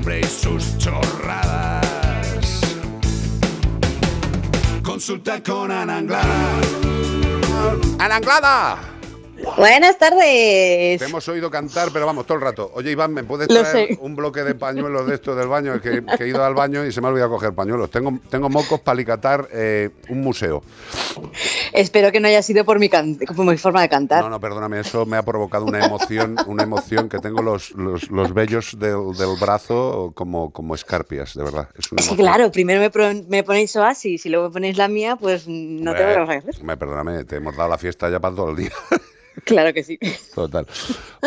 hombre y sus chorradas. Consulta con Ana Anglada. Buenas tardes. Te hemos oído cantar, pero vamos, todo el rato. Oye, Iván, ¿me puedes Lo traer sé. un bloque de pañuelos de estos del baño? Es que, que he ido al baño y se me ha olvidado coger pañuelos. Tengo, tengo mocos para alicatar eh, un museo. Espero que no haya sido por mi, can- por mi forma de cantar. No, no, perdóname, eso me ha provocado una emoción, una emoción que tengo los, los, los vellos del, del brazo como, como escarpias, de verdad. Es, una Es que claro, primero me, pro- me ponéis Oasis y luego me ponéis la mía, pues no te Hombre, lo voy a hacer. me perdóname, te hemos dado la fiesta ya para todo el día. Claro que sí. Total.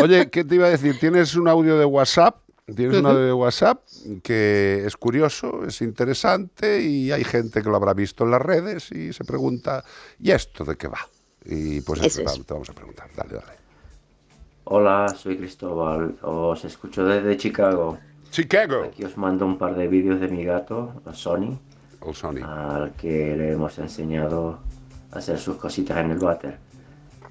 Oye, ¿qué te iba a decir? Tienes un audio de WhatsApp. Tienes un audio de WhatsApp que es curioso, es interesante y hay gente que lo habrá visto en las redes y se pregunta, ¿y esto de qué va? Y pues eso, Eso es. te vamos a preguntar. Dale, dale. Hola, soy Cristóbal, os escucho desde Chicago. Chicago. Aquí os mando un par de vídeos de mi gato, Sony, Oh, Sony. al que le hemos enseñado a hacer sus cositas en el váter.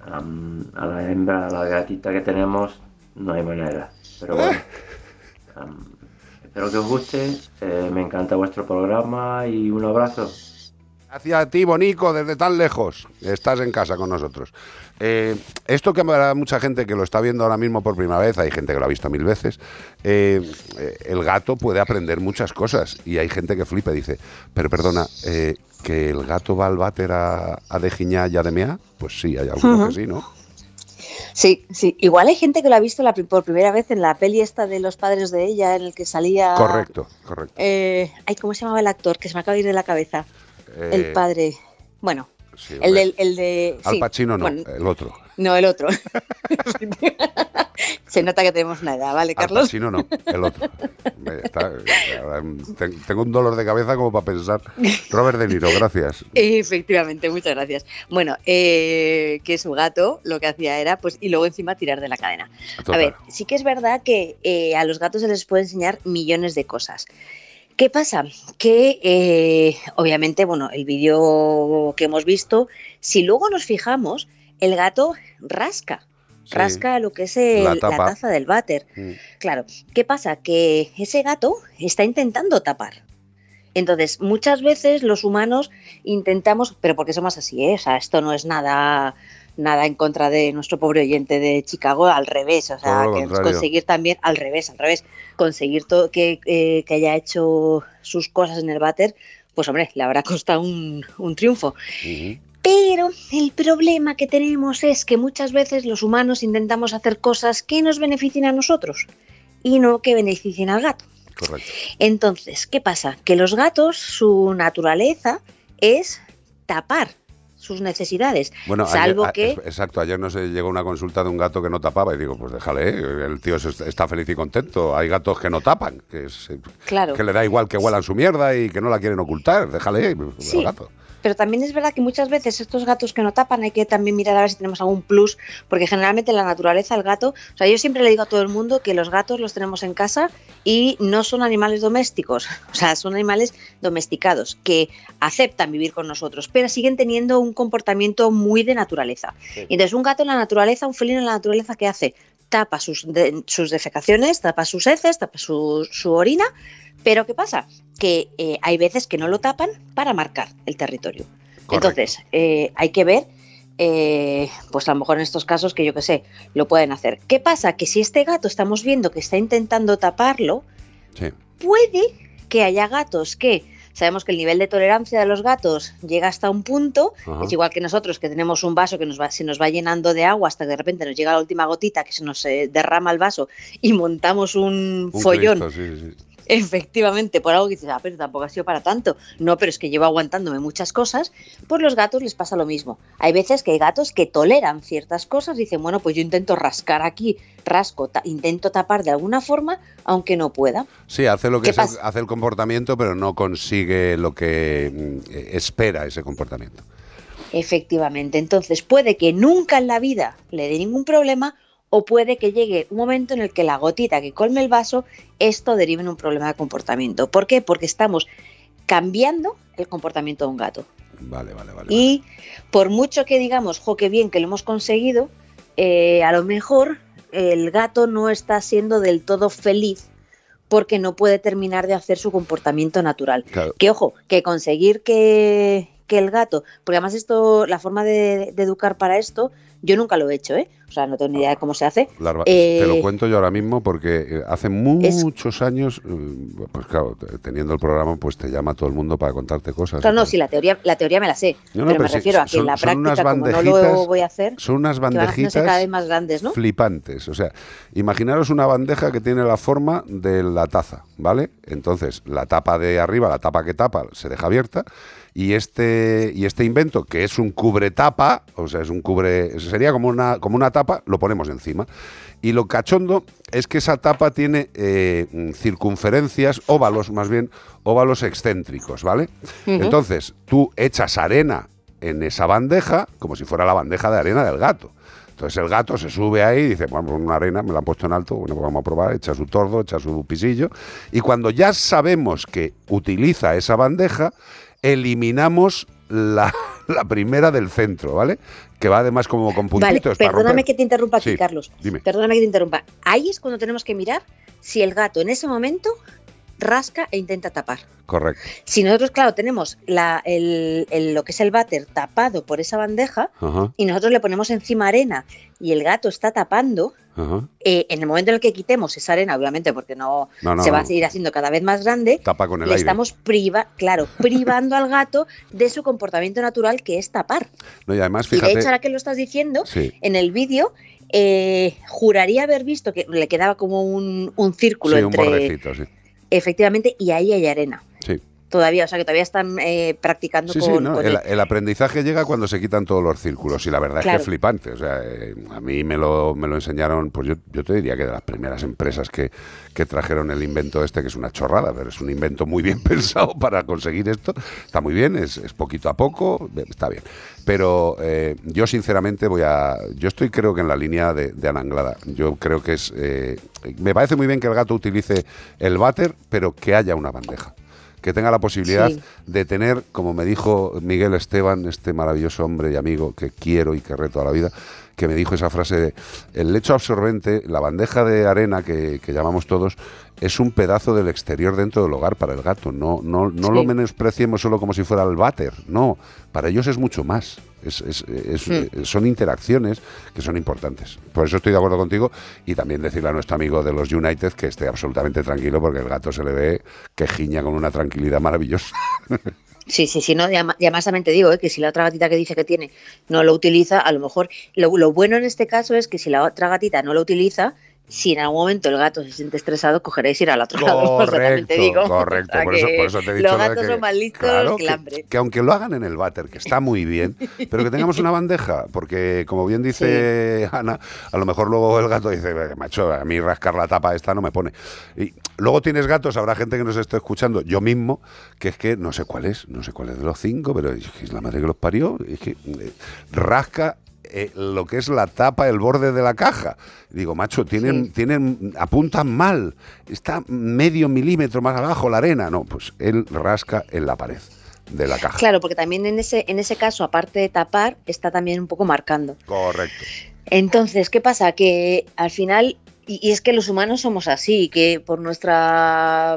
A la hembra, a la gatita que tenemos, no hay manera. Pero bueno, espero que os guste, eh, me encanta vuestro programa y un abrazo. Gracias a ti, Bonico, desde tan lejos. Estás en casa con nosotros. Eh, esto que habrá mucha gente que lo está viendo ahora mismo por primera vez, hay gente que lo ha visto mil veces. eh, el gato puede aprender muchas cosas y hay gente que flipa y dice, pero perdona, eh, ¿que el gato va al váter a, a dejiñar y a demear? Pues sí, hay algunos que sí, ¿no? Sí, sí. Igual hay gente que lo ha visto la por primera vez en la peli esta de los padres de ella, en el que salía. Correcto, correcto. Eh, ay, ¿cómo se llamaba el actor? Que se me acaba de ir de la cabeza. el Eh, padre. Bueno, sí, el del. El de, Al sí, Pacino no, bueno, el otro. No, el otro. se nota que tenemos una edad, ¿vale, Al Carlos? Pacino no, el otro. Está- ahora, ten- tengo un dolor de cabeza como para pensar. Robert De Niro, gracias. Efectivamente, muchas gracias. Bueno, eh, que su gato lo que hacía era, pues, y luego encima tirar de la cadena. Total. A ver, sí que es verdad que eh, a los gatos se les puede enseñar millones de cosas. ¿Qué pasa? Que eh, obviamente, bueno, el vídeo que hemos visto, si luego nos fijamos, el gato rasca, Sí. rasca lo que es el- La taza del váter. Mm. Claro, ¿qué pasa? Que ese gato está intentando tapar. Entonces, muchas veces los humanos intentamos, pero porque somos así, ¿eh? O sea, esto no es nada, nada en contra de nuestro pobre oyente de Chicago, al revés, o sea, que conseguir también, al revés, al revés, conseguir todo que, eh, que haya hecho sus cosas en el váter, pues hombre, le habrá costado un, un triunfo. Pero el problema que tenemos es que muchas veces los humanos intentamos hacer cosas que nos beneficien a nosotros y no que beneficien al gato. Correcto. Entonces, ¿qué pasa? Que los gatos, su naturaleza es tapar sus necesidades, Bueno, salvo ayer- que... a- exacto, ayer nos llegó una consulta de un gato que no tapaba y digo, pues déjale, eh, el tío está feliz y contento. Hay gatos que no tapan, que, es- Claro. que le da igual que huelan su mierda y que no la quieren ocultar. Déjale, Sí. el gato. Pero también es verdad que muchas veces estos gatos que no tapan hay que también mirar a ver si tenemos algún plus, porque generalmente en la naturaleza el gato, o sea, yo siempre le digo a todo el mundo que los gatos los tenemos en casa y no son animales domésticos, o sea, son animales domesticados que aceptan vivir con nosotros, pero siguen teniendo un comportamiento muy de naturaleza. Entonces, un gato en la naturaleza, un felino en la naturaleza, ¿qué hace? Tapa sus, de- sus defecaciones, tapa sus heces, tapa su, su orina, pero ¿qué pasa? Que eh, hay veces que no lo tapan para marcar el territorio. Correcto. Entonces, eh, hay que ver, eh, pues a lo mejor en estos casos que yo que sé, lo pueden hacer. ¿Qué pasa? Que si este gato estamos viendo que está intentando taparlo, Sí. puede que haya gatos que sabemos que el nivel de tolerancia de los gatos llega hasta un punto, Ajá. es igual que nosotros que tenemos un vaso que nos va, se nos va llenando de agua hasta que de repente nos llega la última gotita que se nos eh, derrama el vaso y montamos un, Un follón Cristo, sí, sí, sí. Efectivamente, por algo que dices, ah, pero tampoco ha sido para tanto. No, pero es que llevo aguantándome muchas cosas. Pues los gatos les pasa lo mismo. Hay veces que hay gatos que toleran ciertas cosas dicen, bueno, pues yo intento rascar aquí, rasco, ta- intento tapar de alguna forma, aunque no pueda. Sí, hace lo que hace el comportamiento, pero no consigue lo que mm, eh, espera ese comportamiento. Efectivamente. Entonces, puede que nunca en la vida le dé ningún problema o puede que llegue un momento en el que la gotita que colme el vaso, esto derive en un problema de comportamiento. ¿Por qué? Porque estamos cambiando el comportamiento de un gato. Vale, vale, vale. Y por mucho que digamos, jo, qué bien que lo hemos conseguido, eh, a lo mejor el gato no está siendo del todo feliz porque no puede terminar de hacer su comportamiento natural. Claro. Que ojo, que conseguir que, que el gato, porque además esto, la forma de, de educar para esto, yo nunca lo he hecho, ¿eh? O sea, no tengo ni idea de cómo se hace. Larva- Eh, te lo cuento yo ahora mismo porque eh, hace muchos años, eh, pues claro, teniendo el programa, pues te llama todo el mundo para contarte cosas. Claro, no, sí, la teoría, la teoría me la sé, No, no, pero, pero me sí, refiero a que son- en la práctica, como no lo voy a hacer, Son unas bandejitas cada vez más grandes, ¿no? flipantes. O sea, imaginaros una bandeja que tiene la forma de la taza, ¿vale? Entonces, la tapa de arriba, la tapa que tapa, se deja abierta. Y este, y este invento, que es un cubretapa, o sea, es un cubre. sería como una, como una tapa, lo ponemos encima. Y lo cachondo es que esa tapa tiene eh, circunferencias, óvalos más bien, óvalos excéntricos, ¿vale? Entonces, tú echas arena en esa bandeja, como si fuera la bandeja de arena del gato. Entonces el gato se sube ahí y dice, bueno, una arena, me la han puesto en alto, bueno, pues vamos a probar, echa su tordo, echa su pisillo. Y cuando ya sabemos que utiliza esa bandeja, eliminamos la, la primera del centro, ¿vale? Que va además como con Vale, puntitos. para perdóname que te interrumpa aquí, Sí, Carlos. dime. Perdóname que te interrumpa. Ahí es cuando tenemos que mirar si el gato en ese momento rasca e intenta tapar. Correcto. Si nosotros, claro, tenemos la, el, el- lo que es el váter tapado por esa bandeja y nosotros le ponemos encima arena y el gato está tapando, eh, en el momento en el que quitemos esa arena, obviamente, porque no, No, no, se va no. a seguir haciendo cada vez más grande, Tapa con el le aire. estamos priva, claro, privando al gato de su comportamiento natural, que es tapar. No, y además, Y de fíjate. hecho, ahora que lo estás diciendo, Sí. en el vídeo eh, juraría haber visto que le quedaba como un, un círculo Sí, un bordecito, sí. Efectivamente y ahí hay arena Sí. Todavía o sea que todavía están eh, practicando Sí, sí, con, no, con el, el- el aprendizaje llega cuando se quitan todos los círculos y la verdad es que es flipante. O sea, eh, a mí me lo, me lo enseñaron, pues yo, yo te diría que de las primeras empresas que, que trajeron el invento este, que es una chorrada, pero es un invento muy bien pensado para conseguir esto. Está muy bien, es, es poquito a poco, eh, está bien. Pero eh, yo sinceramente voy a... Yo estoy creo que en la línea de, de Ana Anglada. Yo creo que es... eh, me parece muy bien que el gato utilice el váter, pero que haya una bandeja que tenga la posibilidad Sí. de tener, como me dijo Miguel Esteban, este maravilloso hombre y amigo que quiero y querré toda la vida, que me dijo esa frase de, el lecho absorbente, la bandeja de arena que, que llamamos todos, es un pedazo del exterior dentro del hogar para el gato. No, no, no Sí. lo menospreciemos solo como si fuera el váter. No, para ellos es mucho más. Es, es- es- Hmm. eh, son interacciones que son importantes. Por eso estoy de acuerdo contigo y también decirle a nuestro amigo de los United que esté absolutamente tranquilo porque el gato se le ve que giña con una tranquilidad maravillosa. sí sí sí no y ama- y además también te digo eh, que si la otra gatita que dice que tiene no lo utiliza a lo mejor lo, lo bueno en este caso es que si la otra gatita no lo utiliza si en algún momento el gato se siente estresado cogeréis ir al otro lado te digo correcto. O sea, Por eso, que por eso te he dicho los gatos que- son más listos claro, que el hambre que aunque lo hagan en el váter, que está muy bien, pero que tengamos una bandeja, porque como bien dice Ana, a lo mejor luego el gato dice, "Eh, macho, a mí rascar la tapa esta no me pone. Y luego tienes gatos, habrá gente que nos esté escuchando, yo mismo, que es que no sé cuál es, no sé cuál es de los cinco, pero es, que es la madre que los parió, es que eh, rasca eh, lo que es la tapa, el borde de la caja. Digo, macho, tienen, Sí. tienen, apuntan mal, está medio milímetro más abajo la arena. No, pues él rasca en la pared de la caja. claro porque también en ese en ese caso aparte de tapar está también un poco marcando Correcto. Entonces, ¿qué pasa? Que al final, y, y es que los humanos somos así, que por nuestro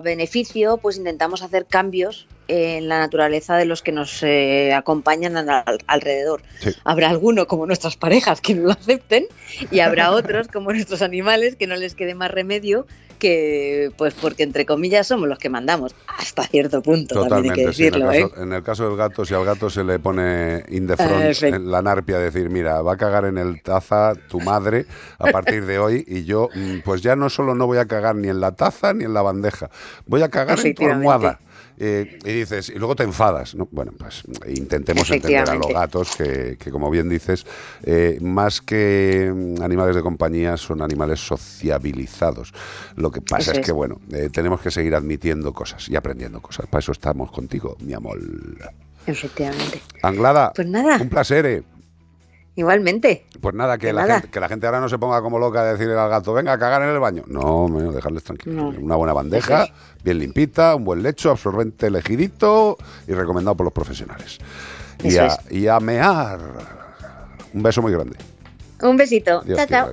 beneficio, pues intentamos hacer cambios en la naturaleza de los que nos eh, acompañan al- al- alrededor. Sí. Habrá alguno, como nuestras parejas, que no lo acepten, y habrá otros, como nuestros animales, que no les quede más remedio que, pues porque entre comillas somos los que mandamos, hasta cierto punto, también hay que Totalmente, sí. En el, decirlo, ¿eh? en el caso del gato, si al gato se le pone in the front en la narpia, decir, mira, va a cagar en el taza tu madre a partir de hoy y yo, mm, pues ya no solo no voy a cagar ni en la taza ni en la bandeja, voy a cagar en tu almohada. Eh, y dices, y luego te enfadas. ¿no? Bueno, pues intentemos entender a los gatos que, que, como bien dices, eh, más que mm, animales de compañía, son animales sociabilizados. Lo que pasa es, es. que, bueno, eh, tenemos que seguir admitiendo cosas y aprendiendo cosas. Para eso estamos contigo, mi amor. Efectivamente. Anglada, Pues nada, un placer. Igualmente. Pues nada, que De la, nada. gente, que la gente ahora no se ponga como loca a decirle al gato, venga a cagar en el baño. No, bueno, dejarles tranquilos. No. Una buena bandeja, bien limpita, un buen lecho, absorbente elegidito y recomendado por los profesionales. Y a, y a mear. Un beso muy grande. Un besito. Dios chao.